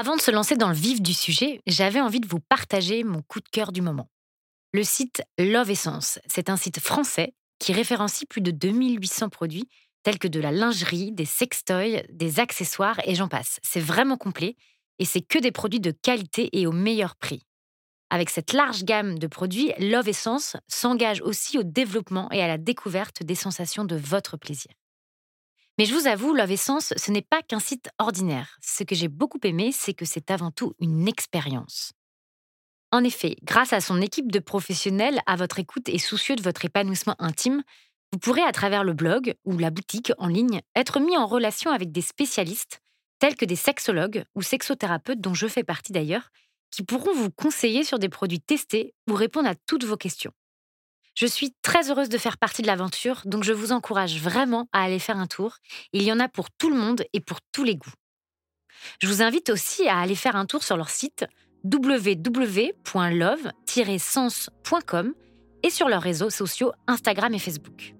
Avant de se lancer dans le vif du sujet, j'avais envie de vous partager mon coup de cœur du moment. Le site Love Essence, c'est un site français qui référencie plus de 2800 produits tels que de la lingerie, des sextoys, des accessoires et j'en passe. C'est vraiment complet et c'est que des produits de qualité et au meilleur prix. Avec cette large gamme de produits, Love Essence s'engage aussi au développement et à la découverte des sensations de votre plaisir. Mais je vous avoue, Love Essence, ce n'est pas qu'un site ordinaire. Ce que j'ai beaucoup aimé, c'est que c'est avant tout une expérience. En effet, grâce à son équipe de professionnels à votre écoute et soucieux de votre épanouissement intime, vous pourrez, à travers le blog ou la boutique en ligne, être mis en relation avec des spécialistes, tels que des sexologues ou sexothérapeutes dont je fais partie d'ailleurs, qui pourront vous conseiller sur des produits testés ou répondre à toutes vos questions. Je suis très heureuse de faire partie de l'aventure, donc je vous encourage vraiment à aller faire un tour. Il y en a pour tout le monde et pour tous les goûts. Je vous invite aussi à aller faire un tour sur leur site www.love-sens.com et sur leurs réseaux sociaux Instagram et Facebook.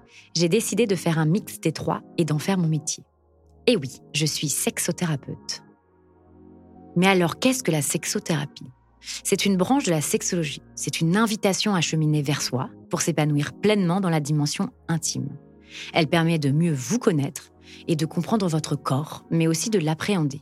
j'ai décidé de faire un mix des trois et d'en faire mon métier. Et oui, je suis sexothérapeute. Mais alors, qu'est-ce que la sexothérapie? C'est une branche de la sexologie. C'est une invitation à cheminer vers soi pour s'épanouir pleinement dans la dimension intime. Elle permet de mieux vous connaître et de comprendre votre corps, mais aussi de l'appréhender.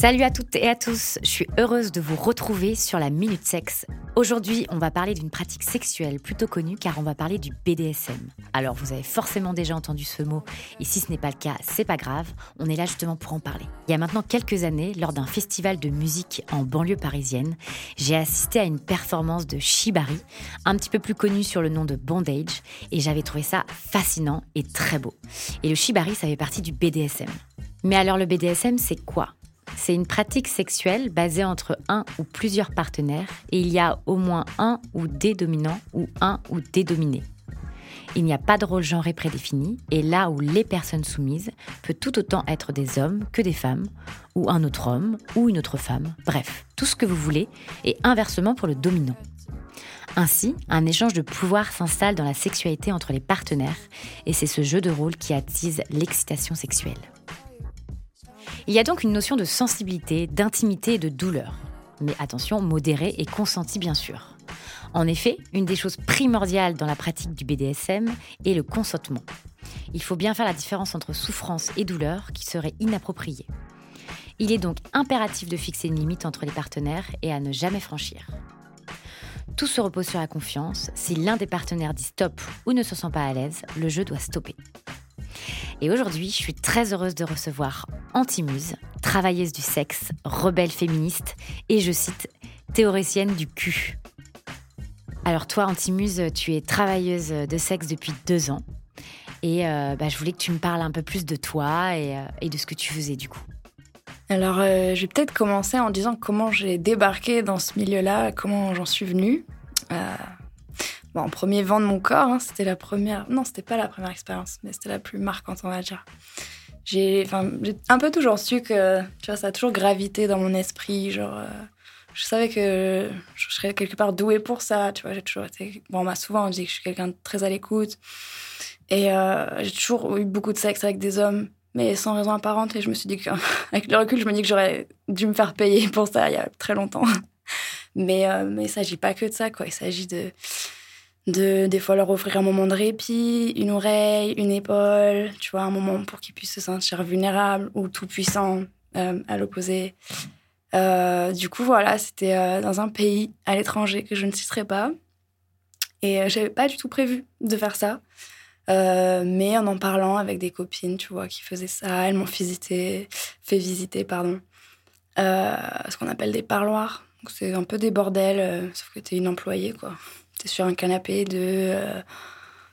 Salut à toutes et à tous, je suis heureuse de vous retrouver sur la Minute Sexe. Aujourd'hui, on va parler d'une pratique sexuelle plutôt connue car on va parler du BDSM. Alors, vous avez forcément déjà entendu ce mot et si ce n'est pas le cas, c'est pas grave, on est là justement pour en parler. Il y a maintenant quelques années, lors d'un festival de musique en banlieue parisienne, j'ai assisté à une performance de Shibari, un petit peu plus connu sur le nom de Bondage, et j'avais trouvé ça fascinant et très beau. Et le Shibari, ça fait partie du BDSM. Mais alors le BDSM, c'est quoi? C'est une pratique sexuelle basée entre un ou plusieurs partenaires et il y a au moins un ou des dominants ou un ou des dominés. Il n'y a pas de rôle genré prédéfini et là où les personnes soumises peut tout autant être des hommes que des femmes ou un autre homme ou une autre femme, bref, tout ce que vous voulez et inversement pour le dominant. Ainsi, un échange de pouvoir s'installe dans la sexualité entre les partenaires et c'est ce jeu de rôle qui attise l'excitation sexuelle. Il y a donc une notion de sensibilité, d'intimité et de douleur. Mais attention, modérée et consentie bien sûr. En effet, une des choses primordiales dans la pratique du BDSM est le consentement. Il faut bien faire la différence entre souffrance et douleur qui serait inappropriée. Il est donc impératif de fixer une limite entre les partenaires et à ne jamais franchir. Tout se repose sur la confiance. Si l'un des partenaires dit stop ou ne se sent pas à l'aise, le jeu doit stopper. Et aujourd'hui, je suis très heureuse de recevoir Antimuse, travailleuse du sexe, rebelle féministe et, je cite, théoricienne du cul. Alors toi, Antimuse, tu es travailleuse de sexe depuis deux ans. Et euh, bah, je voulais que tu me parles un peu plus de toi et, euh, de ce que tu faisais du coup. Alors, euh, je vais peut-être commencer en disant comment j'ai débarqué dans ce milieu-là, comment j'en suis venue. Bon, en premier vent de mon corps, hein, c'était la première. Non, c'était pas la première expérience, mais c'était la plus marquante, on va dire. J'ai, un peu toujours su que, tu vois, ça a toujours gravité dans mon esprit, genre je savais que je serais quelque part douée pour ça. Tu vois, toujours été. Bon, on m'a souvent dit que je suis quelqu'un de très à l'écoute. Et euh, j'ai toujours eu beaucoup de sexe avec des hommes, mais sans raison apparente. Et je me suis dit qu'avec le recul, je me dis que j'aurais dû me faire payer pour ça il y a très longtemps. Mais, euh, mais il ne s'agit pas que de ça, quoi. Il s'agit de, de, des fois, leur offrir un moment de répit, une oreille, une épaule, tu vois, un moment pour qu'ils puissent se sentir vulnérables ou tout puissants euh, à l'opposé. Euh, du coup, voilà, c'était dans un pays à l'étranger que je ne citerai pas. Et euh, j'avais pas du tout prévu de faire ça. mais en en parlant avec des copines, tu vois, qui faisaient ça, elles m'ont visité, fait visiter, pardon, ce qu'on appelle des parloirs. C'est un peu des bordels, sauf que t'es une employée, quoi. T'es sur un canapé de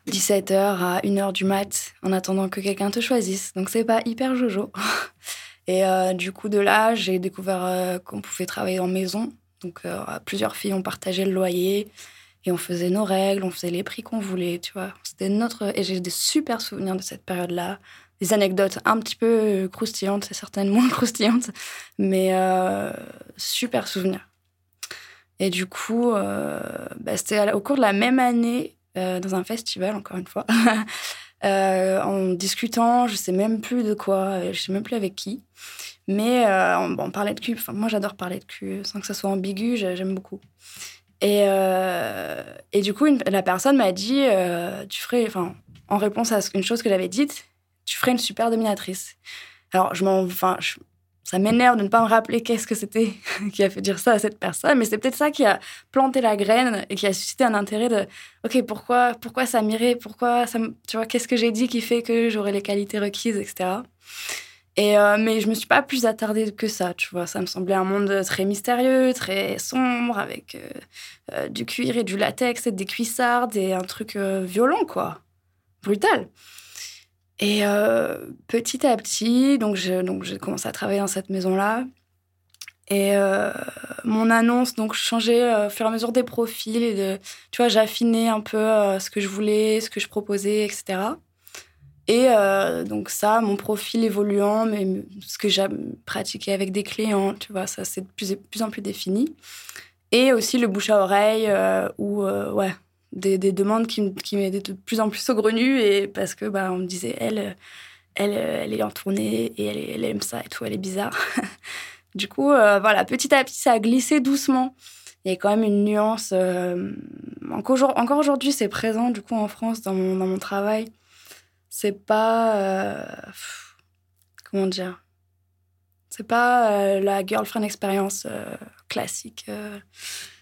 17h à 1h du mat en attendant que quelqu'un te choisisse. Donc c'est pas hyper jojo. Et euh, du coup, de là, j'ai découvert euh, qu'on pouvait travailler en maison. Donc, euh, plusieurs filles ont partagé le loyer et on faisait nos règles, on faisait les prix qu'on voulait, tu vois. C'était notre. Et j'ai des super souvenirs de cette période-là. Des anecdotes un petit peu croustillantes, c'est certainement moins croustillantes, mais super souvenirs. Et du coup, bah, c'était au cours de la même année, dans un festival, encore une fois. Euh, en discutant, je sais même plus de quoi, euh, je sais même plus avec qui. Mais euh, on, parlait de cul. Enfin, moi, j'adore parler de cul, sans que ça soit ambigu, j'aime beaucoup. Et, et du coup, la personne m'a dit, tu ferais, en réponse à une chose que j'avais dite, tu ferais une super dominatrice. Alors, je m'en, enfin, ça m'énerve de ne pas me rappeler qu'est-ce que c'était qui a fait dire ça à cette personne, mais c'est peut-être ça qui a planté la graine et qui a suscité un intérêt de OK, pourquoi pourquoi ça m'irait Pourquoi ça tu vois qu'est-ce que j'ai dit qui fait que j'aurai les qualités requises etc. Et euh, mais je me suis pas plus attardée que ça, tu vois, ça me semblait un monde très mystérieux, très sombre avec euh, euh, du cuir et du latex et des cuissardes et un truc violent quoi. Brutal. Et euh, petit à petit, donc j'ai donc commencé à travailler dans cette maison-là. Et euh, mon annonce, donc je changeais euh, au fur et à mesure des profils et tu vois, j'affinais un peu ce que je voulais, ce que je proposais, etc. Et donc ça, mon profil évoluant, mais ce que j'ai pratiqué avec des clients, tu vois, ça c'est de plus, plus en plus défini. Et aussi le bouche à oreille, où, ouais, des, demandes qui, qui m'aidaient de plus en plus saugrenues et parce que bah, on me disait elle elle, elle est en tournée et elle, elle aime ça et tout, elle est bizarre. du coup, euh, voilà, petit à petit, ça a glissé doucement. Il y a quand même une nuance. Euh, encore aujourd'hui, c'est présent, du coup, en France, dans mon, dans mon travail. C'est pas. Euh, comment dire? C'est pas la girlfriend expérience classique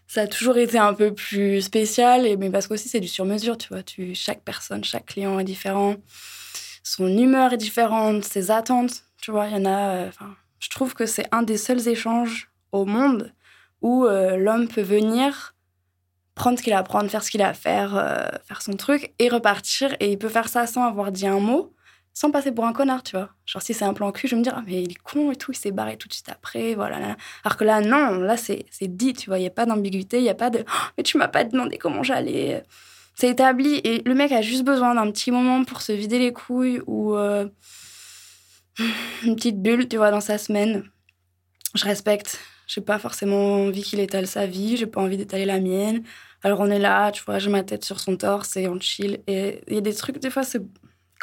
ça a toujours été un peu plus spécial, et, mais parce qu'aussi c'est du sur-mesure, tu vois. Tu, chaque personne, chaque client est différent, son humeur est différente, ses attentes, tu vois. Il y en a. Euh, je trouve que c'est un des seuls échanges au monde où euh, l'homme peut venir prendre ce qu'il a à prendre, faire ce qu'il a à faire, euh, faire son truc et repartir. Et il peut faire ça sans avoir dit un mot sans passer pour un connard, tu vois. Genre, si c'est un plan cul, je vais me dire, ah, mais il est con et tout, il s'est barré tout de suite après, voilà. Alors que là, non, là, c'est dit, tu vois, il n'y a pas d'ambiguïté, il n'y a pas de, oh, mais tu m'as pas demandé comment j'allais. C'est établi et le mec a juste besoin d'un petit moment pour se vider les couilles ou euh, une petite bulle, tu vois, dans sa semaine. Je respecte. J'ai pas forcément envie qu'il étale sa vie, j'ai pas envie d'étaler la mienne. Alors on est là, tu vois, j'ai ma tête sur son torse et on chill. Et il y a des trucs, des fois, c'est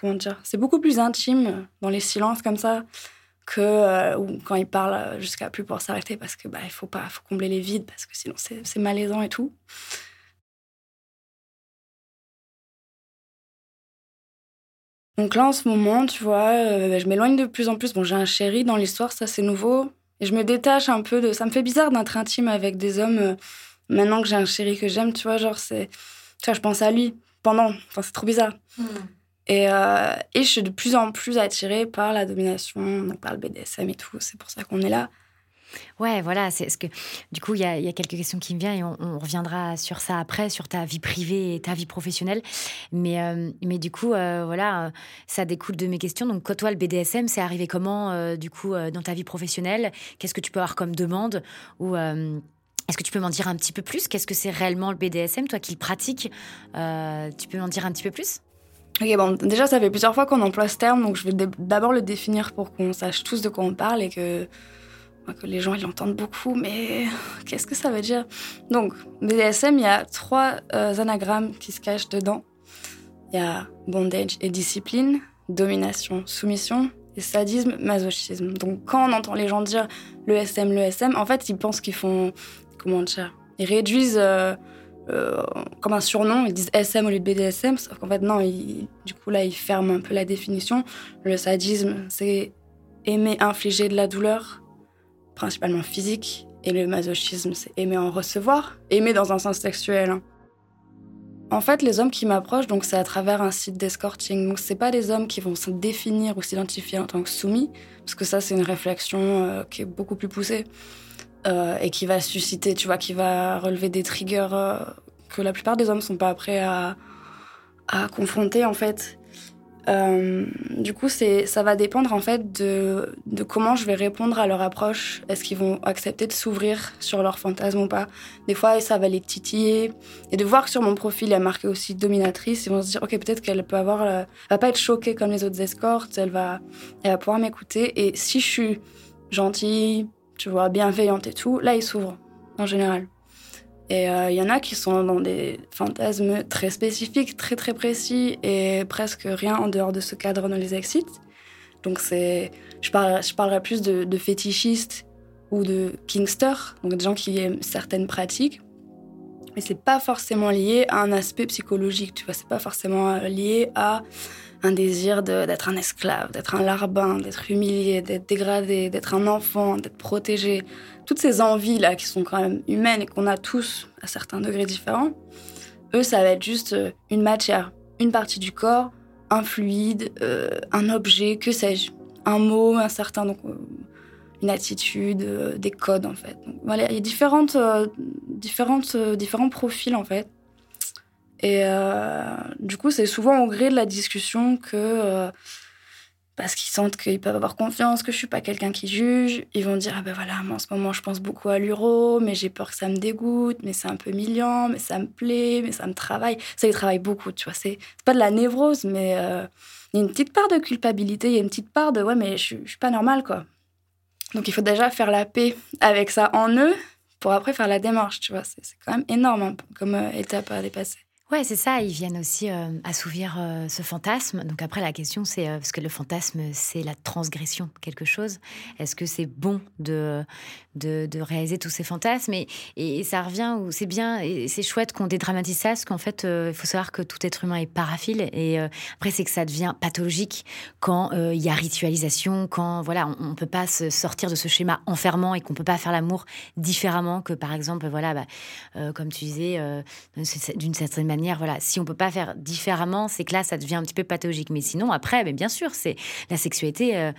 comment dire, c'est beaucoup plus intime dans les silences comme ça que euh, quand il parle jusqu'à plus pouvoir s'arrêter parce que bah il faut pas faut combler les vides parce que sinon c'est malaisant et tout. Donc là, en ce moment, tu vois, je m'éloigne de plus en plus. Bon, j'ai un chéri dans l'histoire, ça c'est nouveau. Et je me détache un peu de. Ça me fait bizarre d'être intime avec des hommes maintenant que j'ai un chéri que j'aime, tu vois, genre, c'est. Je pense à lui pendant. Enfin, c'est trop bizarre. Hmm. Et, euh, et, je suis de plus en plus attirée par la domination, donc par le BDSM et tout. C'est pour ça qu'on est là. Ouais, voilà, du coup, il y, a quelques questions qui me viennent et on, reviendra sur ça après, sur ta vie privée et ta vie professionnelle. Mais, euh, du coup, euh, voilà, ça découle de mes questions. Donc, toi, le BDSM, c'est arrivé comment, du coup, dans ta vie professionnelle? Qu'est-ce que tu peux avoir comme demande? Ou est-ce que tu peux m'en dire un petit peu plus? Qu'est-ce que c'est réellement le BDSM, toi qui le pratiques Tu peux m'en dire un petit peu plus? Ok, bon, déjà, ça fait plusieurs fois qu'on emploie ce terme, donc je vais d'abord le définir pour qu'on sache tous de quoi on parle et que, les gens l'entendent beaucoup, mais qu'est-ce que ça veut dire? Donc, BDSM, il y a trois euh, anagrammes qui se cachent dedans. Il y a bondage et discipline, domination, soumission et sadisme, masochisme. Donc, quand on entend les gens dire le SM, le SM, en fait, ils pensent qu'ils font comment dire, ils réduisent euh, euh, comme un surnom, ils disent SM au lieu de BDSM, sauf qu'en fait non, du coup là ils ferment un peu la définition. Le sadisme, c'est aimer infliger de la douleur, principalement physique, et le masochisme, c'est aimer en recevoir, aimer dans un sens sexuel. Hein. En fait, les hommes qui m'approchent, donc c'est à travers un site d'escorting. Donc c'est pas des hommes qui vont se définir ou s'identifier en tant que soumis, parce que ça c'est une réflexion euh, qui est beaucoup plus poussée. Euh, et qui va susciter, tu vois, qui va relever des triggers euh, que la plupart des hommes sont pas prêts à, à confronter en fait. Euh, du coup, c'est, ça va dépendre en fait de, de comment je vais répondre à leur approche. Est-ce qu'ils vont accepter de s'ouvrir sur leur fantasme ou pas? Des fois, ça va les titiller. Et de voir que sur mon profil, il y a marqué aussi dominatrice, ils vont se dire, ok, peut-être qu'elle peut avoir, elle va pas être choquée comme les autres escortes. Elle va, elle va pouvoir m'écouter. Et si je suis gentille, tu vois, bienveillante et tout, là, ils s'ouvrent, en général. Et il euh, y en a qui sont dans des fantasmes très spécifiques, très très précis, et presque rien en dehors de ce cadre ne les excite. Donc c'est, je, parle, je parlerai plus de, de fétichistes ou de kingster, donc des gens qui aiment certaines pratiques. Mais c'est pas forcément lié à un aspect psychologique, tu vois, c'est pas forcément lié à un désir d'être un esclave, d'être un larbin, d'être humilié, d'être dégradé, d'être un enfant, d'être protégé. Toutes ces envies-là qui sont quand même humaines et qu'on a tous à certains degrés différents, eux, ça va être juste euh, une matière, une partie du corps, un fluide, euh, un objet, que sais-je, un mot, un certain, donc, euh, une attitude, des codes en fait. voilà, il y a différentes, différentes, différents profils en fait. Et euh, du coup, c'est souvent au gré de la discussion que, euh, parce qu'ils sentent qu'ils peuvent avoir confiance, que je suis pas quelqu'un qui juge, ils vont dire Ah ben voilà, moi en ce moment je pense beaucoup à l'uro, mais j'ai peur que ça me dégoûte, mais c'est un peu milliant, mais ça me plaît, mais ça me travaille. Ça, ils travaillent beaucoup, tu vois. C'est pas de la névrose, mais euh, il y a une petite part de culpabilité, il y a une petite part de Ouais, mais je, je suis pas normale, quoi. Donc il faut déjà faire la paix avec ça en eux pour après faire la démarche, tu vois. C'est quand même énorme hein, comme étape à dépasser. Ouais, c'est ça. Ils viennent aussi euh, assouvir euh, ce fantasme. Donc après, la question, c'est euh, parce que le fantasme, c'est la transgression quelque chose. Est-ce que c'est bon de, de, réaliser tous ces fantasmes? Et, ça revient où c'est bien et c'est chouette qu'on dédramatise ça, parce qu'en fait, il faut savoir que tout être humain est paraphile. Et après, c'est que ça devient pathologique quand il y a ritualisation, quand voilà, on, ne peut pas se sortir de ce schéma enfermant et qu'on peut pas faire l'amour différemment que par exemple, voilà, bah, comme tu disais, d'une certaine manière voilà, si on peut pas faire différemment, c'est que là, ça devient un petit peu pathologique. Mais sinon, après, bien sûr, c'est la sexualité, euh,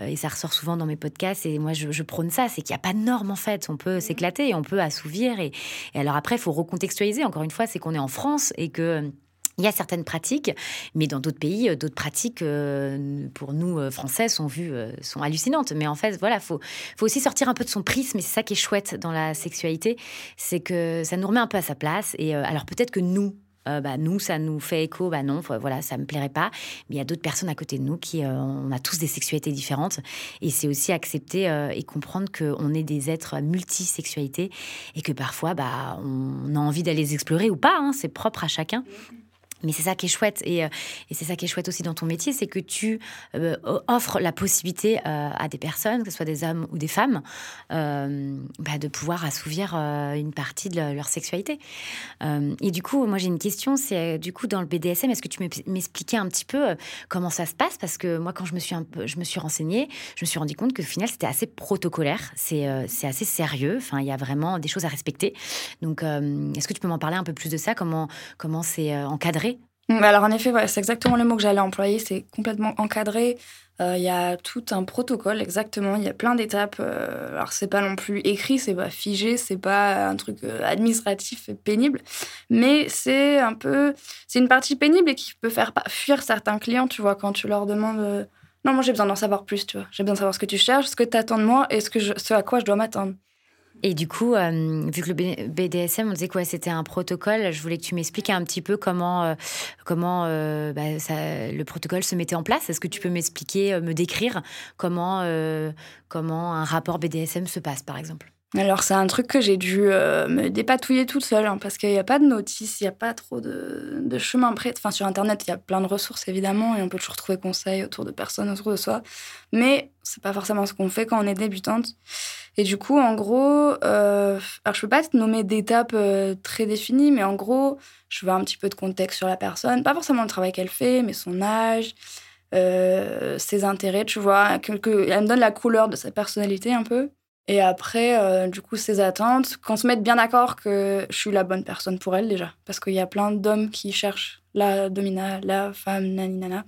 euh, et ça ressort souvent dans mes podcasts, et moi, je, prône ça, c'est qu'il n'y a pas de norme, en fait. On peut s'éclater, on peut assouvir. Et, alors après, il faut recontextualiser. Encore une fois, c'est qu'on est en France et que... Il y a certaines pratiques, mais dans d'autres pays, euh, d'autres pratiques, euh, pour nous, Français, sont vues, sont hallucinantes. Mais en fait, voilà, il faut, faut aussi sortir un peu de son prisme, et c'est ça qui est chouette dans la sexualité, c'est que ça nous remet un peu à sa place. Et alors peut-être que nous, bah, nous, ça nous fait écho, bah non, voilà, ça me plairait pas. Mais il y a d'autres personnes à côté de nous qui, on a tous des sexualités différentes. Et c'est aussi accepter et comprendre qu'on est des êtres multisexualités et que parfois, bah, on a envie d'aller les explorer ou pas, hein, c'est propre à chacun. Mais c'est ça qui est chouette et, euh, et c'est ça qui est chouette aussi dans ton métier, c'est que tu euh, offres la possibilité euh, à des personnes, que ce soit des hommes ou des femmes, bah, de pouvoir assouvir une partie de leur sexualité. et du coup, moi j'ai une question, c'est du coup dans le BDSM, est-ce que tu m'expliquais un petit peu comment ça se passe? Parce que moi, quand je me suis je me suis renseignée, je me suis rendu compte que au final c'était assez protocolaire, c'est assez sérieux. Enfin, il y a vraiment des choses à respecter. Donc, est-ce que tu peux m'en parler un peu plus de ça? Comment comment c'est encadré? Alors en effet, c'est exactement le mot que j'allais employer, c'est complètement encadré. Euh, il y a tout un protocole, exactement. Il y a plein d'étapes. Euh, alors c'est pas non plus écrit, c'est pas figé, c'est pas un truc euh, administratif pénible, mais c'est un peu, c'est une partie pénible et qui peut faire fuir certains clients, tu vois, quand tu leur demandes. non, moi j'ai besoin d'en savoir plus, tu vois. J'ai besoin de savoir ce que tu cherches, ce que tu attends de moi et ce, ce à quoi je dois m'attendre. Et du coup, euh, vu que le BDSM, on disait quoi C'était un protocole. Je voulais que tu m'expliques un petit peu comment, euh, comment euh, bah, le protocole se mettait en place. Est-ce que tu peux m'expliquer, me décrire comment, comment un rapport BDSM se passe, par exemple? Alors c'est un truc que j'ai dû me dépatouiller toute seule hein, parce qu'il n'y a pas de notice, il n'y a pas trop de, de chemin prêt. Enfin sur internet il y a plein de ressources évidemment et on peut toujours trouver conseils autour de personnes autour de soi, mais c'est pas forcément ce qu'on fait quand on est débutante. Et du coup, en gros, euh, alors je peux pas te nommer d'étapes euh, très définies, mais en gros, je veux un petit peu de contexte sur la personne, pas forcément le travail qu'elle fait, mais son âge, euh, ses intérêts, tu vois, quelque, elle me donne la couleur de sa personnalité un peu. Et après, du coup, ses attentes, qu'on se mette bien d'accord que je suis la bonne personne pour elle déjà, parce qu'il y a plein d'hommes qui cherchent la domina, la femme, nani nana.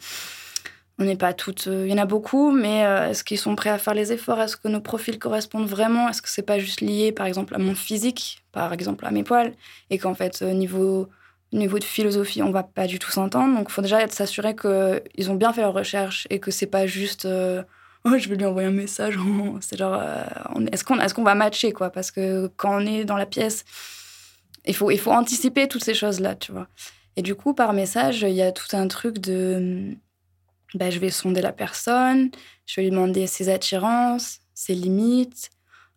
On n'est pas toutes. Euh, il y en a beaucoup, mais euh, est-ce qu'ils sont prêts à faire les efforts? Est-ce que nos profils correspondent vraiment? Est-ce que c'est pas juste lié, par exemple, à mon physique, par exemple à mes poils, et qu'en fait, euh, niveau niveau de philosophie, on va pas du tout s'entendre. Donc, il faut déjà s'assurer qu'ils ont bien fait leur recherche et que c'est pas juste. oh, je vais lui envoyer un message. c'est genre, est-ce qu'on est qu'on va matcher, quoi? Parce que quand on est dans la pièce, il faut, il faut anticiper toutes ces choses-là, tu vois. Et du coup, par message, il y a tout un truc de bah, je vais sonder la personne, je vais lui demander ses attirances, ses limites,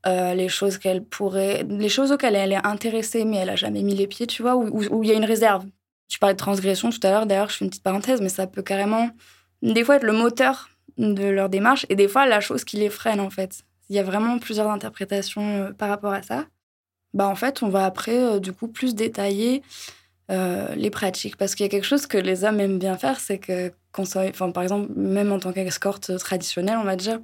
euh, les choses qu'elle pourrait, les choses auxquelles elle est intéressée mais elle a jamais mis les pieds, tu vois, où il y a une réserve. Tu parlais de transgression tout à l'heure, d'ailleurs, je fais une petite parenthèse, mais ça peut carrément, des fois, être le moteur de leur démarche et des fois la chose qui les freine en fait. Il y a vraiment plusieurs interprétations euh, par rapport à ça. Bah en fait, on va après euh, du coup plus détailler les pratiques parce qu'il y a quelque chose que les hommes aiment bien faire, c'est que par exemple, même en tant qu'escorte traditionnelle, on va dire,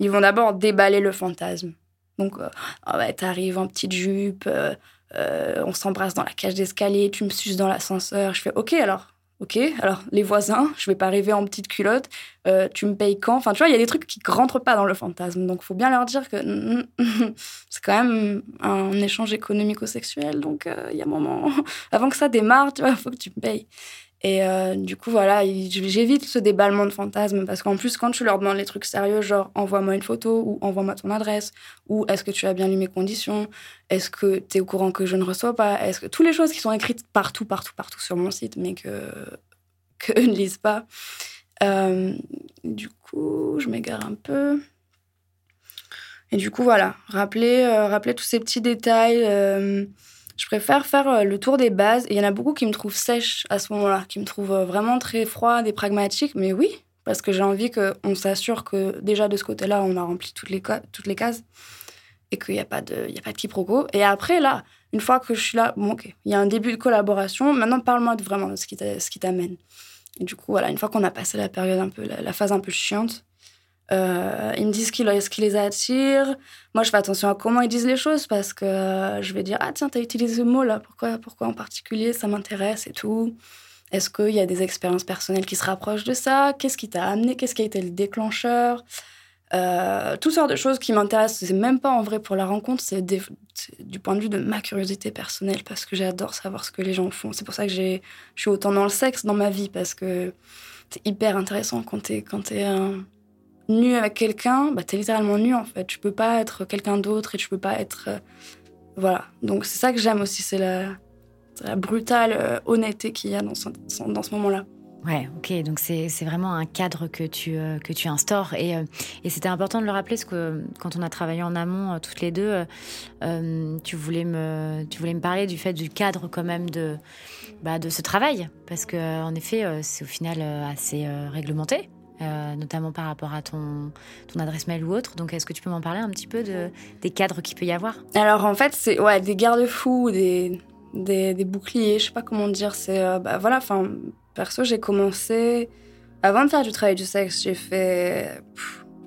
ils vont d'abord déballer le fantasme. Donc, euh, oh t'arrives en petite jupe, euh, euh, on s'embrasse dans la cage d'escalier, tu me suces dans l'ascenseur. Je fais, OK, alors, OK, alors les voisins, je vais pas arriver en petite culotte, tu me payes quand? Enfin, tu vois, il y a des trucs qui rentrent pas dans le fantasme. Donc, faut bien leur dire que c'est quand même un échange économico-sexuel. Donc, il y a un moment, avant que ça démarre, tu vois, faut que tu me payes. Et euh, du coup, voilà, j'évite ce déballement de fantasmes parce qu'en plus, quand tu leur demandes les trucs sérieux, genre envoie-moi une photo ou envoie-moi ton adresse ou est-ce que tu as bien lu mes conditions, est-ce que tu es au courant que je ne reçois pas, est-ce que toutes les choses qui sont écrites partout, partout, partout sur mon site, mais que, ne lisent pas. Euh, du coup, je m'égare un peu. Et du coup, voilà, rappeler, euh, rappeler tous ces petits détails je préfère faire euh, le tour des bases. Il y en a beaucoup qui me trouvent sèche à ce moment-là, qui me trouvent euh, vraiment très froide et pragmatique. Mais oui, parce que j'ai envie qu'on s'assure que déjà de ce côté-là, on a rempli toutes les, toutes les cases et qu'il n'y a pas de, y a pas de quiproquo. Et après, là, une fois que je suis là, bon, ok, il y a un début de collaboration. Maintenant, parle-moi vraiment de ce qui t'amène. Et du coup, voilà, une fois qu'on a passé la période un peu, la phase un peu chiante, euh, ils me disent ce qui, les attire. Moi, je fais attention à comment ils disent les choses parce que je vais dire Ah, tiens, t'as utilisé ce mot-là, pourquoi, pourquoi en particulier? Ça m'intéresse et tout. Est-ce qu'il y a des expériences personnelles qui se rapprochent de ça? Qu'est-ce qui t'a amené? Qu'est-ce qui a été le déclencheur? Euh, Toutes sortes de choses qui m'intéressent. C'est même pas en vrai pour la rencontre, c'est du point de vue de ma curiosité personnelle parce que j'adore savoir ce que les gens font. C'est pour ça que je suis autant dans le sexe dans ma vie parce que c'est hyper intéressant quand t'es quand nu avec quelqu'un, bah, t'es littéralement nu en fait. Tu peux pas être quelqu'un d'autre et tu peux pas être. Euh, voilà. Donc c'est ça que j'aime aussi, c'est la, brutale euh, honnêteté qu'il y a dans ce, dans ce moment-là. Ouais, ok. Donc c'est vraiment un cadre que tu, euh, que tu instaures. Et, et c'était important de le rappeler parce que quand on a travaillé en amont toutes les deux, tu, voulais me, tu voulais me parler du fait du cadre quand même de, bah, de ce travail. Parce qu'en effet, c'est au final assez réglementé. Notamment par rapport à ton, ton adresse mail ou autre. Donc, est-ce que tu peux m'en parler un petit peu de, des cadres qu'il peut y avoir? Alors, en fait, c'est ouais, des garde-fous, des, des, boucliers, je sais pas comment dire. C'est bah, voilà, enfin Perso, j'ai commencé. Avant de faire du travail du sexe, j'ai fait.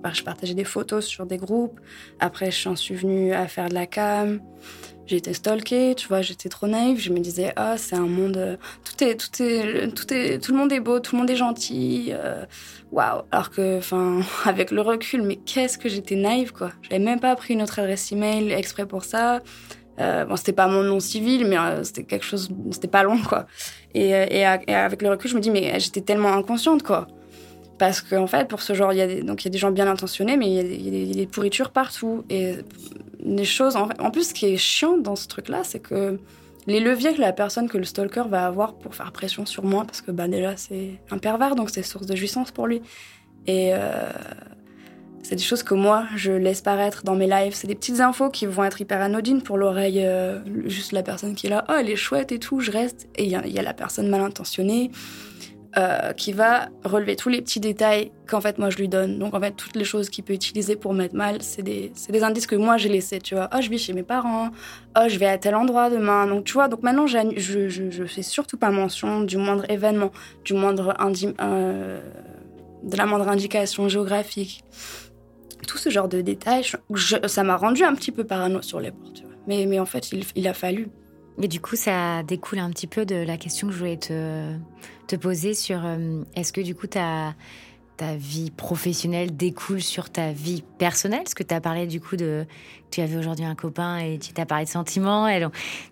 Bah, je partageais des photos sur des groupes. Après, je suis venue à faire de la cam. J'ai été stalkée, tu vois, j'étais trop naïve. Je me disais, ah, c'est un monde. Tout est, tout est, tout est, tout le monde est beau, tout le monde est gentil. Euh, waouh. Alors que, enfin, avec le recul, mais qu'est-ce que j'étais naïve, quoi. J'avais même pas pris une autre adresse email exprès pour ça. Euh, bon, c'était pas mon nom civil, mais euh, c'était quelque chose, c'était pas long, quoi. Euh, et, avec le recul, je me dis, mais j'étais tellement inconsciente, quoi. Parce qu'en fait, pour ce genre, il y, a des, donc, y a des gens bien intentionnés, mais il y, a des, pourritures partout. Et des choses. En, en, plus, ce qui est chiant dans ce truc-là, c'est que les leviers que la personne, que le stalker va avoir pour faire pression sur moi, parce que bah, déjà, c'est un pervers, donc c'est source de jouissance pour lui. Et. C'est des choses que moi, je laisse paraître dans mes lives. C'est des petites infos qui vont être hyper anodines pour l'oreille, euh, juste la personne qui est là. Oh, elle est chouette et tout, je reste. Et il y, a la personne mal intentionnée euh, qui va relever tous les petits détails qu'en fait moi je lui donne. Donc en fait, toutes les choses qu'il peut utiliser pour mettre mal, c'est des, des, indices que moi j'ai laissés, tu vois. Oh, je vis chez mes parents. Oh, je vais à tel endroit demain. Donc tu vois, donc maintenant, je, je, fais surtout pas mention du moindre événement, du moindre euh, de la moindre indication géographique tout ce genre de détails, ça m'a rendu un petit peu parano sur les portes. Mais, mais en fait, il, a fallu. Mais du coup, ça découle un petit peu de la question que je voulais te, te poser sur euh, est-ce que du coup, ta, ta vie professionnelle découle sur ta vie personnelle? Est-ce que tu as parlé du coup de. Tu avais aujourd'hui un copain et tu t'as parlé de sentiments.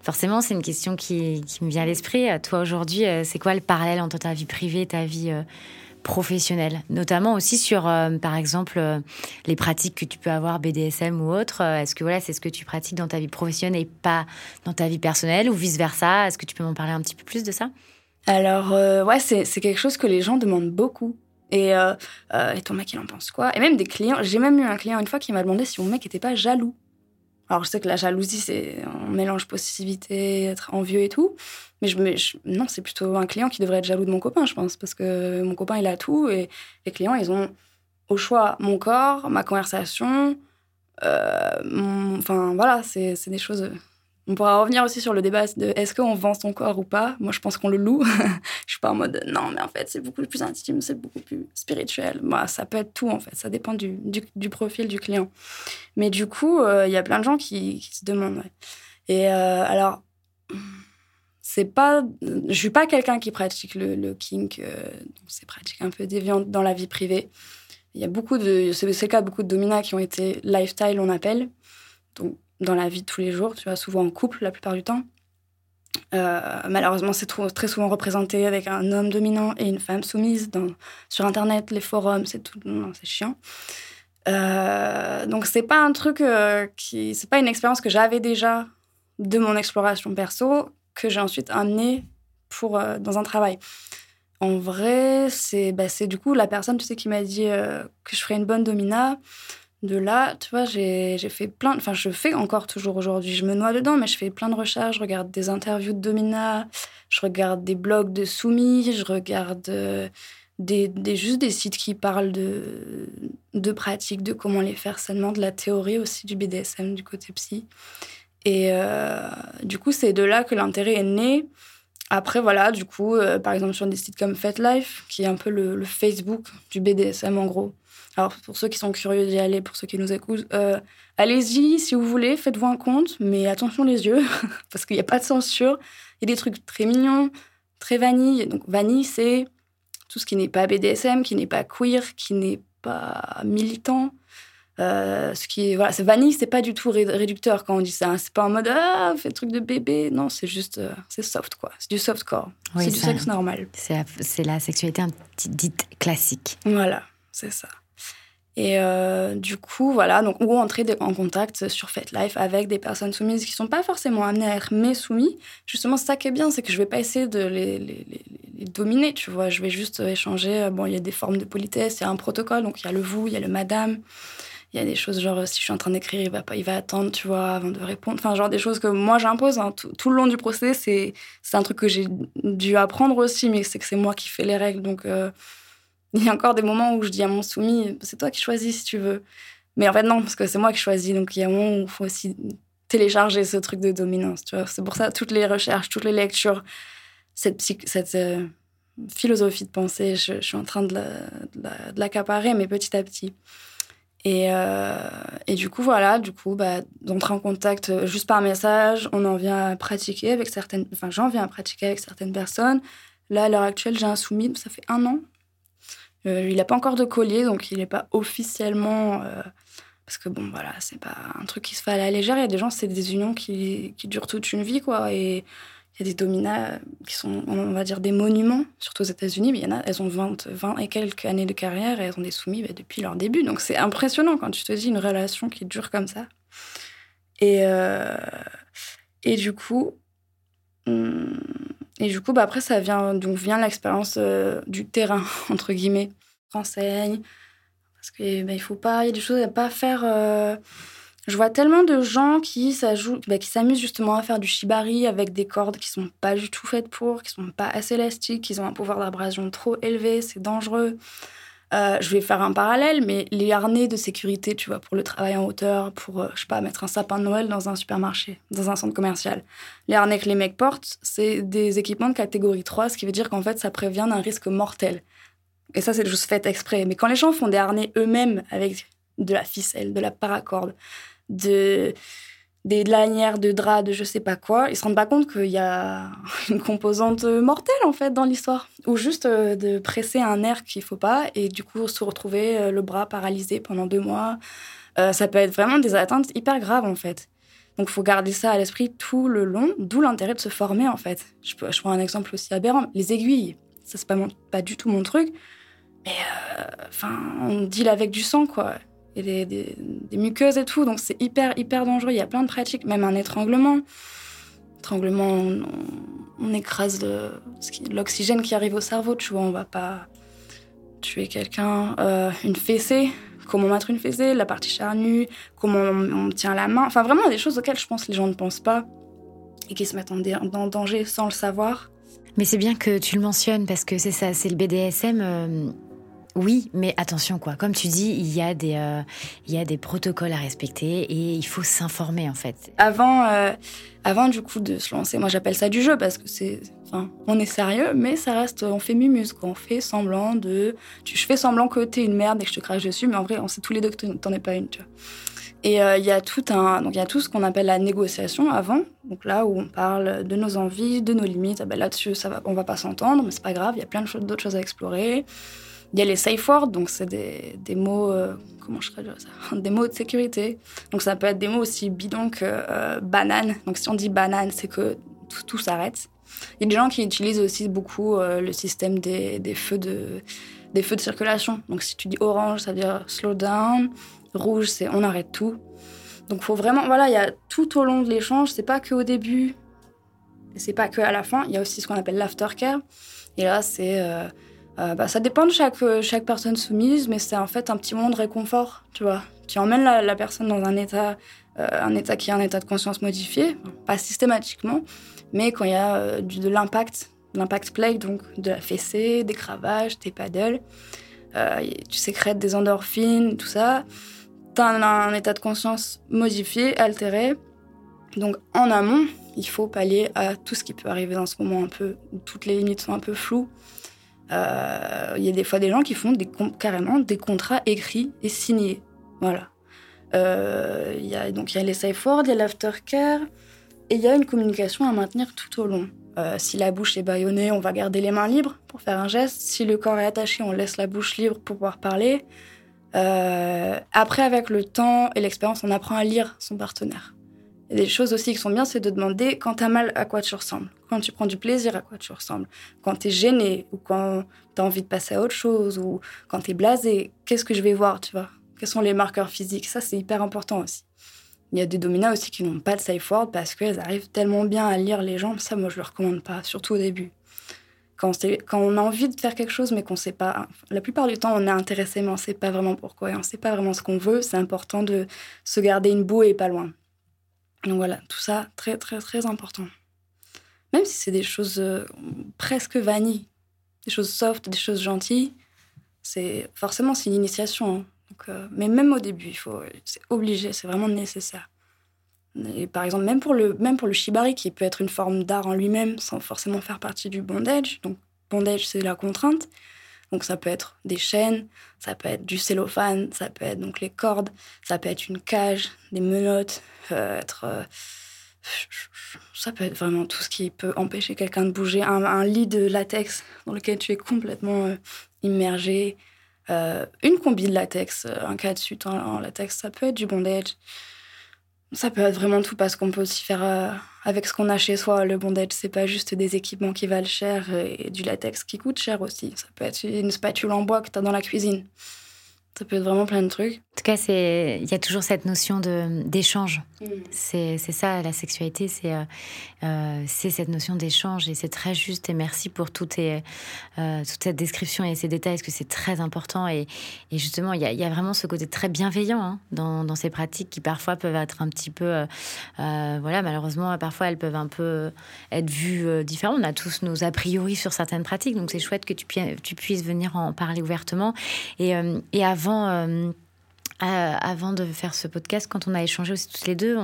Forcément, c'est une question qui, qui me vient à l'esprit. Toi, aujourd'hui, euh, c'est quoi le parallèle entre ta vie privée et ta vie euh, professionnel, notamment aussi sur, euh, par exemple, euh, les pratiques que tu peux avoir BDSM ou autre. Euh, est-ce que voilà, c'est ce que tu pratiques dans ta vie professionnelle et pas dans ta vie personnelle ou vice versa Est-ce que tu peux m'en parler un petit peu plus de ça? Alors ouais, c'est quelque chose que les gens demandent beaucoup. Et, et ton mec, il en pense quoi? Et même des clients. J'ai même eu un client une fois qui m'a demandé si mon mec était pas jaloux. Alors je sais que la jalousie, c'est un mélange possessivité, être envieux et tout. Mais, non, c'est plutôt un client qui devrait être jaloux de mon copain, je pense, parce que mon copain, il a tout et les clients, ils ont au choix mon corps, ma conversation. Euh, enfin, voilà, c'est des choses. On pourra revenir aussi sur le débat de est-ce qu'on vend son corps ou pas. Moi, je pense qu'on le loue. je suis pas en mode non, mais en fait, c'est beaucoup plus intime, c'est beaucoup plus spirituel. Moi, ça peut être tout, en fait. Ça dépend du, du, profil du client. Mais du coup, euh, il y a plein de gens qui, se demandent. Et euh, alors c'est pas je suis pas quelqu'un qui pratique le, kink euh, c'est pratique un peu déviant dans la vie privée il y a beaucoup de c'est le cas beaucoup de dominas qui ont été lifestyle on appelle donc dans la vie de tous les jours tu vois souvent en couple la plupart du temps euh, malheureusement c'est très souvent représenté avec un homme dominant et une femme soumise sur internet les forums c'est tout c'est chiant euh, donc c'est pas un truc euh, qui c'est pas une expérience que j'avais déjà de mon exploration perso que j'ai ensuite amené pour, euh, dans un travail. En vrai, c'est bah, du coup la personne tu sais, qui m'a dit euh, que je ferais une bonne domina. De là, tu vois, j'ai fait plein. Enfin, je fais encore toujours aujourd'hui. Je me noie dedans, mais je fais plein de recherches. Je regarde des interviews de domina, je regarde des blogs de soumis, je regarde euh, des, des, juste des sites qui parlent de, de pratiques, de comment les faire seulement, de la théorie aussi du BDSM, du côté psy. Et euh, du coup, c'est de là que l'intérêt est né. Après, voilà, du coup, euh, par exemple, sur des sites comme FetLife, qui est un peu le, Facebook du BDSM en gros. Alors, pour ceux qui sont curieux d'y aller, pour ceux qui nous écoutent, euh, allez-y si vous voulez, faites-vous un compte, mais attention les yeux, parce qu'il n'y a pas de censure. Il y a des trucs très mignons, très vanille. Donc, vanille, c'est tout ce qui n'est pas BDSM, qui n'est pas queer, qui n'est pas militant. Euh, ce qui est, voilà, c'est vanille, c'est pas du tout réducteur quand on dit ça. C'est pas en mode ah, fait truc de bébé. Non, c'est juste, euh, c'est soft quoi. C'est du soft core. c'est du sexe normal. C'est la, sexualité dite classique. Voilà, c'est ça. Et euh, du coup, voilà, donc, ou entrer en contact sur FetLife avec des personnes soumises qui sont pas forcément amenées à être mes soumis. Justement, ça qui est bien, c'est que je vais pas essayer de les, dominer, tu vois. Je vais juste échanger. Bon, il y a des formes de politesse, il y a un protocole, donc il y a le vous, il y a le madame. Il y a des choses genre, si je suis en train d'écrire, il va, pas, il va attendre, tu vois, avant de répondre. Enfin, genre des choses que moi j'impose hein. tout, tout, le long du procès. C'est un truc que j'ai dû apprendre aussi, mais c'est que c'est moi qui fais les règles. Donc, euh, il y a encore des moments où je dis à mon soumis, c'est toi qui choisis si tu veux. Mais en fait, non, parce que c'est moi qui choisis. Donc, il y a un moment où il faut aussi télécharger ce truc de dominance. C'est pour ça, toutes les recherches, toutes les lectures, cette, cette euh, philosophie de pensée, je, suis en train de l'accaparer, mais petit à petit. Et, euh, et, du coup, voilà, du coup, bah, d'entrer en contact euh, juste par message, on en vient à pratiquer avec certaines, enfin, j'en viens à pratiquer avec certaines personnes. Là, à l'heure actuelle, j'ai un soumis, ça fait un an. Euh, il n'a pas encore de collier, donc il n'est pas officiellement. parce que bon, voilà, c'est pas un truc qui se fait à la légère. Il y a des gens, c'est des unions qui, qui durent toute une vie, quoi. Et il y a des dominas qui sont, on va dire, des monuments, surtout aux États-Unis, mais il y en a, elles ont 20, 20 et quelques années de carrière et elles ont des soumis bah, depuis leur début. Donc c'est impressionnant quand tu te dis une relation qui dure comme ça. Et, euh, et du coup, et du coup bah, après, ça vient, donc vient l'expérience euh, du terrain, entre guillemets. Renseigne, parce qu'il bah, il faut pas, il y a des choses à pas faire. Euh, je vois tellement de gens qui bah, qui s'amusent justement à faire du shibari avec des cordes qui sont pas du tout faites pour, qui sont pas assez élastiques, qui ont un pouvoir d'abrasion trop élevé, c'est dangereux. Euh, je vais faire un parallèle, mais les harnais de sécurité, tu vois, pour le travail en hauteur, pour, euh, je sais pas, mettre un sapin de Noël dans un supermarché, dans un centre commercial. Les harnais que les mecs portent, c'est des équipements de catégorie 3, ce qui veut dire qu'en fait, ça prévient d'un risque mortel. Et ça, c'est juste fait exprès. Mais quand les gens font des harnais eux-mêmes avec de la ficelle, de la paracorde, de des lanières de draps, de je sais pas quoi, ils se rendent pas compte qu'il y a une composante mortelle en fait dans l'histoire. Ou juste euh, de presser un nerf qu'il faut pas et du coup se retrouver euh, le bras paralysé pendant deux mois. Euh, ça peut être vraiment des atteintes hyper graves en fait. Donc il faut garder ça à l'esprit tout le long, d'où l'intérêt de se former en fait. Je, je, prends un exemple aussi aberrant, les aiguilles. Ça c'est pas, pas du tout mon truc. Mais enfin, on deal avec du sang quoi des, muqueuses et tout. Donc c'est hyper, hyper dangereux. Il y a plein de pratiques, même un étranglement. Étranglement, on, écrase l'oxygène qui arrive au cerveau, tu vois. On va pas tuer quelqu'un. Euh, une fessée, comment mettre une fessée, la partie charnue, comment on, tient la main. Enfin, vraiment des choses auxquelles je pense que les gens ne pensent pas et qui se mettent en, danger sans le savoir. Mais c'est bien que tu le mentionnes parce que c'est ça, c'est le BDSM. Euh, oui, mais attention quoi. Comme tu dis, il y a des, euh, il y a des protocoles à respecter et il faut s'informer en fait. Avant, euh, avant du coup de se lancer, moi j'appelle ça du jeu parce que c'est, enfin, on est sérieux, mais ça reste, on fait mimuse quoi. On fait semblant de, je fais semblant que t'es une merde et que je te crache dessus, mais en vrai, on sait tous les deux que t'en es pas une, tu. Et euh, il y a tout un, donc il y a tout ce qu'on appelle la négociation avant. Donc là où on parle de nos envies, de nos limites. Ah ben là-dessus, ça va, on va pas s'entendre, mais c'est pas grave. Il y a plein d'autres choses à explorer. Il y a les safe words, donc c'est des, des, mots, euh, comment je traduis ça Des mots de sécurité. Donc ça peut être des mots aussi bidons que euh, banane. Donc si on dit banane, c'est que tout, s'arrête. Il y a des gens qui utilisent aussi beaucoup euh, le système des, des, feux de, des feux de circulation. Donc si tu dis orange, ça veut dire slow down. Rouge, c'est on arrête tout. Donc faut vraiment, voilà, il y a tout au long de l'échange. C'est pas que au début, c'est pas que à la fin. Il y a aussi ce qu'on appelle l'aftercare. Et là, c'est euh, bah, ça dépend de chaque, euh, chaque personne soumise, mais c'est en fait un petit moment de réconfort, tu vois. Tu emmènes la, personne dans un état, euh, un état qui est un état de conscience modifié, pas systématiquement, mais quand il y a de l'impact, l'impact play, donc de la fessée, des cravages, des paddles, tu sécrètes des endorphines, tout ça. Tu as un, état de conscience modifié, altéré. Donc en amont, il faut pallier à tout ce qui peut arriver dans ce moment un peu toutes les limites sont un peu floues il y a des fois des gens qui font des, carrément des contrats écrits et signés. Voilà. Euh, y a, donc il y a les safe il y a l'aftercare, et il y a une communication à maintenir tout au long. Euh, si la bouche est bâillonnée, on va garder les mains libres pour faire un geste. Si le corps est attaché, on laisse la bouche libre pour pouvoir parler. après, avec le temps et l'expérience, on apprend à lire son partenaire. Des choses aussi qui sont bien, c'est de demander quand t'as mal, à quoi tu ressembles. Quand tu prends du plaisir, à quoi tu ressembles. Quand t'es gêné, ou quand t'as envie de passer à autre chose, ou quand t'es blasé, qu'est-ce que je vais voir, tu vois? Quels sont les marqueurs physiques? Ça, c'est hyper important aussi. Il y a des dominas aussi qui n'ont pas de safe word parce qu'elles arrivent tellement bien à lire les jambes. Ça, moi, je le recommande pas, surtout au début. Quand, on a envie de faire quelque chose, mais qu'on sait pas. La plupart du temps, on est intéressé, mais on sait pas vraiment pourquoi et on sait pas vraiment ce qu'on veut. C'est important de se garder une boue et pas loin. Donc voilà, tout ça, très, très, très important. Même si c'est des choses euh, presque vanilles, des choses soft, des choses gentilles, c'est forcément c'est une initiation. Hein. Euh, mais même au début, il faut, c'est obligé, c'est vraiment nécessaire. Et par exemple, même pour, le, même pour le shibari, qui peut être une forme d'art en lui-même, sans forcément faire partie du bondage. Donc, bondage, c'est la contrainte. Donc, ça peut être des chaînes, ça peut être du cellophane, ça peut être donc les cordes, ça peut être une cage, des menottes, euh, être. Euh, ça peut être vraiment tout ce qui peut empêcher quelqu'un de bouger. Un, lit de latex dans lequel tu es complètement immergé, euh, une combi de latex, euh, un cas de suite en, latex, ça peut être du bondage. Ça peut être vraiment tout parce qu'on peut aussi faire euh, avec ce qu'on a chez soi. Le bondage, c'est pas juste des équipements qui valent cher et du latex qui coûte cher aussi. Ça peut être une spatule en bois que tu as dans la cuisine. Ça peut être vraiment plein de trucs. En tout cas, il y a toujours cette notion d'échange. Mm. C'est ça, la sexualité, c'est euh, euh, c'est cette notion d'échange et c'est très juste. Et merci pour tout euh, toute cette description et ces détails, parce que c'est très important. Et, et justement, il y, y, a vraiment ce côté très bienveillant hein, dans, dans, ces pratiques qui parfois peuvent être un petit peu. voilà, malheureusement, parfois elles peuvent un peu être vues différemment. On a tous nos a priori sur certaines pratiques, donc c'est chouette que tu, tu, puisses venir en parler ouvertement. Et, et avant, euh, avant, de faire ce podcast, quand on a échangé aussi tous les deux,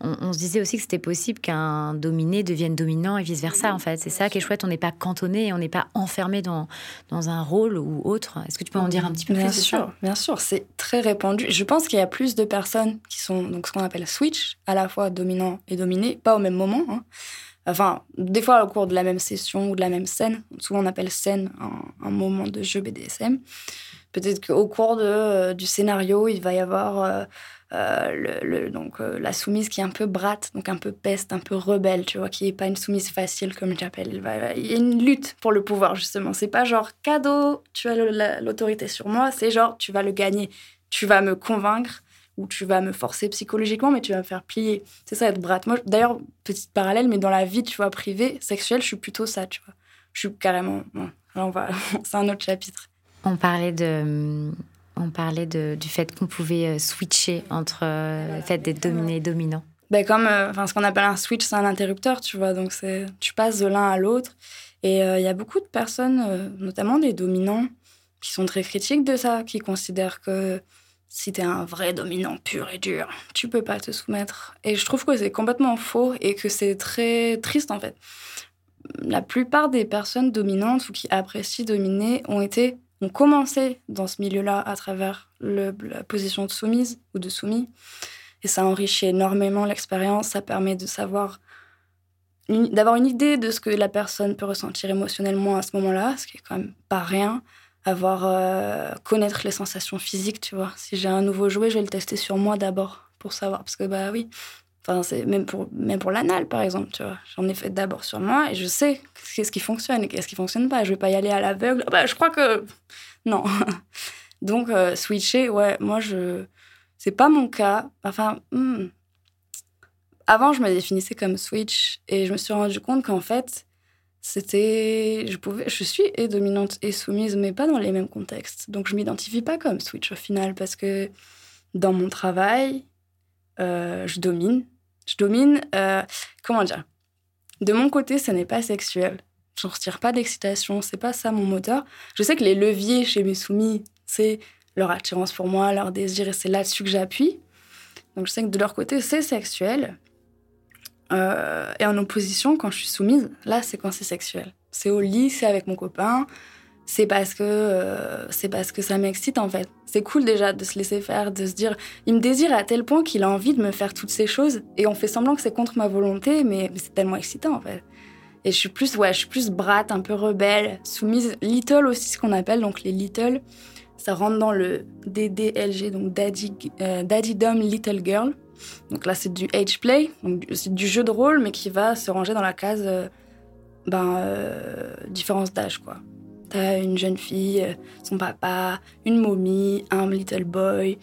on, se disait aussi que c'était possible qu'un dominé devienne dominant et vice versa. En fait, c'est ça qui est chouette. On n'est pas cantonné, et on n'est pas enfermé dans dans un rôle ou autre. Est-ce que tu peux en dire un petit peu bien plus sûr, Bien sûr, c'est très répandu. Je pense qu'il y a plus de personnes qui sont donc ce qu'on appelle switch, à la fois dominant et dominé, pas au même moment. Hein. Enfin, des fois au cours de la même session ou de la même scène. Souvent on appelle scène un, un moment de jeu BDSM. Peut-être qu'au cours de, euh, du scénario, il va y avoir euh, euh, le, donc, la soumise qui est un peu brate, donc un peu peste, un peu rebelle, tu vois, qui n'est pas une soumise facile, comme j'appelle. Il, y a une lutte pour le pouvoir, justement. C'est pas genre cadeau, tu as l'autorité sur moi, c'est genre tu vas le gagner, tu vas me convaincre ou tu vas me forcer psychologiquement, mais tu vas me faire plier. C'est ça, être brate. Moi, d'ailleurs, petite parallèle, mais dans la vie, tu vois, privée, sexuelle, je suis plutôt ça, tu vois. Je suis carrément. on va... c'est un autre chapitre. On parlait de, on parlait de, du fait qu'on pouvait euh, switcher entre euh, le fait d'être dominé et dominant. Ben comme, euh, enfin, ce qu'on appelle un switch, c'est un interrupteur, tu vois. Donc c'est, tu passes de l'un à l'autre. Et il y a beaucoup de personnes, notamment des dominants, qui sont très critiques de ça, qui considèrent que si tu es un vrai dominant pur et dur, tu peux pas te soumettre. Et je trouve que c'est complètement faux et que c'est très triste en fait. La plupart des personnes dominantes ou qui apprécient dominer ont été ont commencé dans ce milieu-là à travers la position de soumise ou de soumis. Et ça enrichit énormément l'expérience, ça permet de savoir, d'avoir une idée de ce que la personne peut ressentir émotionnellement à ce moment-là, ce qui est quand même pas rien. Avoir, euh, connaître les sensations physiques, tu vois. Si j'ai un nouveau jouet, je vais le tester sur moi d'abord pour savoir. Parce que, bah oui, Enfin, c'est même pour, même pour l'anal, par exemple, tu vois. J'en ai fait d'abord sur moi et je sais qu'est-ce qui fonctionne et qu'est-ce qui fonctionne pas. Je vais pas y aller à l'aveugle. Bah, je crois que. Non. Donc, euh, switcher, ouais, moi, je. C'est pas mon cas. Enfin, hmm. avant, je me définissais comme switch et je me suis rendu compte qu'en fait, c'était. Je, pouvais... je suis et dominante et soumise, mais pas dans les mêmes contextes. Donc, je m'identifie pas comme switch au final parce que dans mon travail, je domine. Je domine, euh, comment dire? De mon côté, ce n'est pas sexuel. Je ne retire pas d'excitation, c'est pas ça mon moteur. Je sais que les leviers chez mes soumis, c'est leur attirance pour moi, leur désir, et c'est là-dessus que j'appuie. Donc je sais que de leur côté, c'est sexuel. Euh, et en opposition, quand je suis soumise, là, c'est quand c'est sexuel. C'est au lit, c'est avec mon copain, c'est parce que euh, c'est parce que ça m'excite en fait. C'est cool déjà de se laisser faire, de se dire il me désire à tel point qu'il a envie de me faire toutes ces choses et on fait semblant que c'est contre ma volonté mais, c'est tellement excitant en fait. Et je suis plus ouais, je suis plus brate, un peu rebelle, soumise little aussi ce qu'on appelle donc les little ça rentre dans le DDLG donc daddy euh, daddy dumb little girl. Donc là c'est du age play, donc c'est du jeu de rôle mais qui va se ranger dans la case euh, ben différence d'âge quoi T'as une jeune fille, euh, son papa, une momie, un little boy.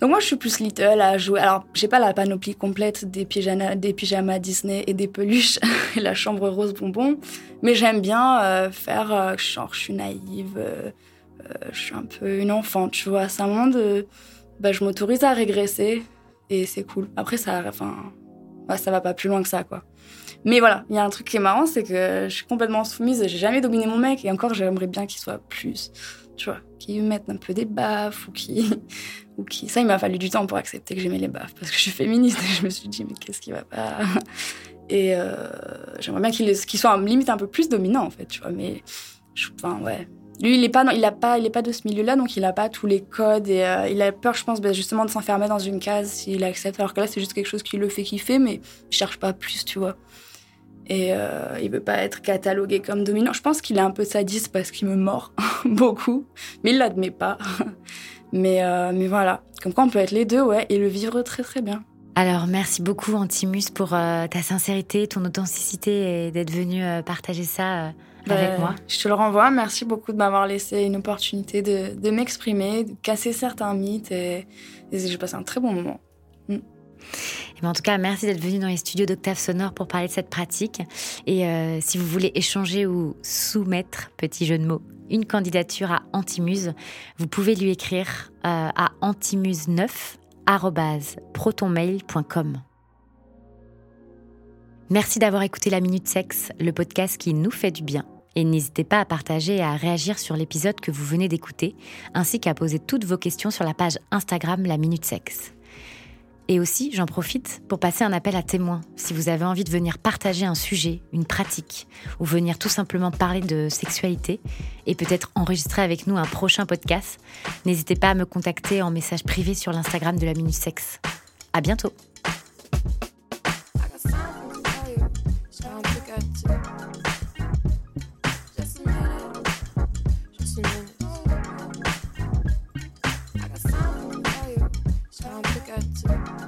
Donc moi, je suis plus little à jouer. Alors, j'ai pas la panoplie complète des pyjamas, des pyjamas Disney et des peluches et la chambre rose bonbon, mais j'aime bien euh, faire euh, genre je suis naïve, je suis un peu une enfant, tu vois. C'est un monde, bah, je m'autorise à régresser et c'est cool. Après, ça, enfin, ça va pas plus loin que ça, quoi. Mais voilà, il y a un truc qui est marrant, c'est que je suis complètement soumise, j'ai jamais dominé mon mec, et encore, j'aimerais bien qu'il soit plus, tu vois, qu'il mette un peu des baffes, ou qu'il. Ou qui... Ça, il m'a fallu du temps pour accepter que j'aimais les baffes, parce que je suis féministe, et je me suis dit, mais qu'est-ce qui va pas? Et euh, j'aimerais bien qu'il soit limite un peu plus dominant, en fait, tu vois, mais. Enfin, ouais. Lui, il est pas, il pas, il pas de ce milieu-là, donc il a pas tous les codes et euh, il a peur, je pense, bah, justement de s'enfermer dans une case s'il accepte. Alors que là, c'est juste quelque chose qui le fait kiffer, mais il cherche pas plus, tu vois. Et euh, il veut pas être catalogué comme dominant. Je pense qu'il est un peu sadiste parce qu'il me mord beaucoup, mais il l'admet pas. mais, euh, mais voilà, comme quoi on peut être les deux, ouais, et le vivre très très bien. Alors merci beaucoup Antimus pour euh, ta sincérité, ton authenticité et d'être venu partager ça avec ben, moi. Je te le renvoie. Merci beaucoup de m'avoir laissé une opportunité de, de m'exprimer, de casser certains mythes et, et j'ai passé un très bon moment. Mm. Mais en tout cas, merci d'être venu dans les studios d'Octave Sonore pour parler de cette pratique. Et euh, si vous voulez échanger ou soumettre, petit jeu de mots, une candidature à Antimuse, vous pouvez lui écrire euh, à antimuse9protonmail.com. Merci d'avoir écouté La Minute Sexe, le podcast qui nous fait du bien. Et n'hésitez pas à partager et à réagir sur l'épisode que vous venez d'écouter, ainsi qu'à poser toutes vos questions sur la page Instagram La Minute Sexe. Et aussi, j'en profite pour passer un appel à témoins. Si vous avez envie de venir partager un sujet, une pratique, ou venir tout simplement parler de sexualité, et peut-être enregistrer avec nous un prochain podcast, n'hésitez pas à me contacter en message privé sur l'Instagram de la Minute Sexe. À bientôt! Thank you.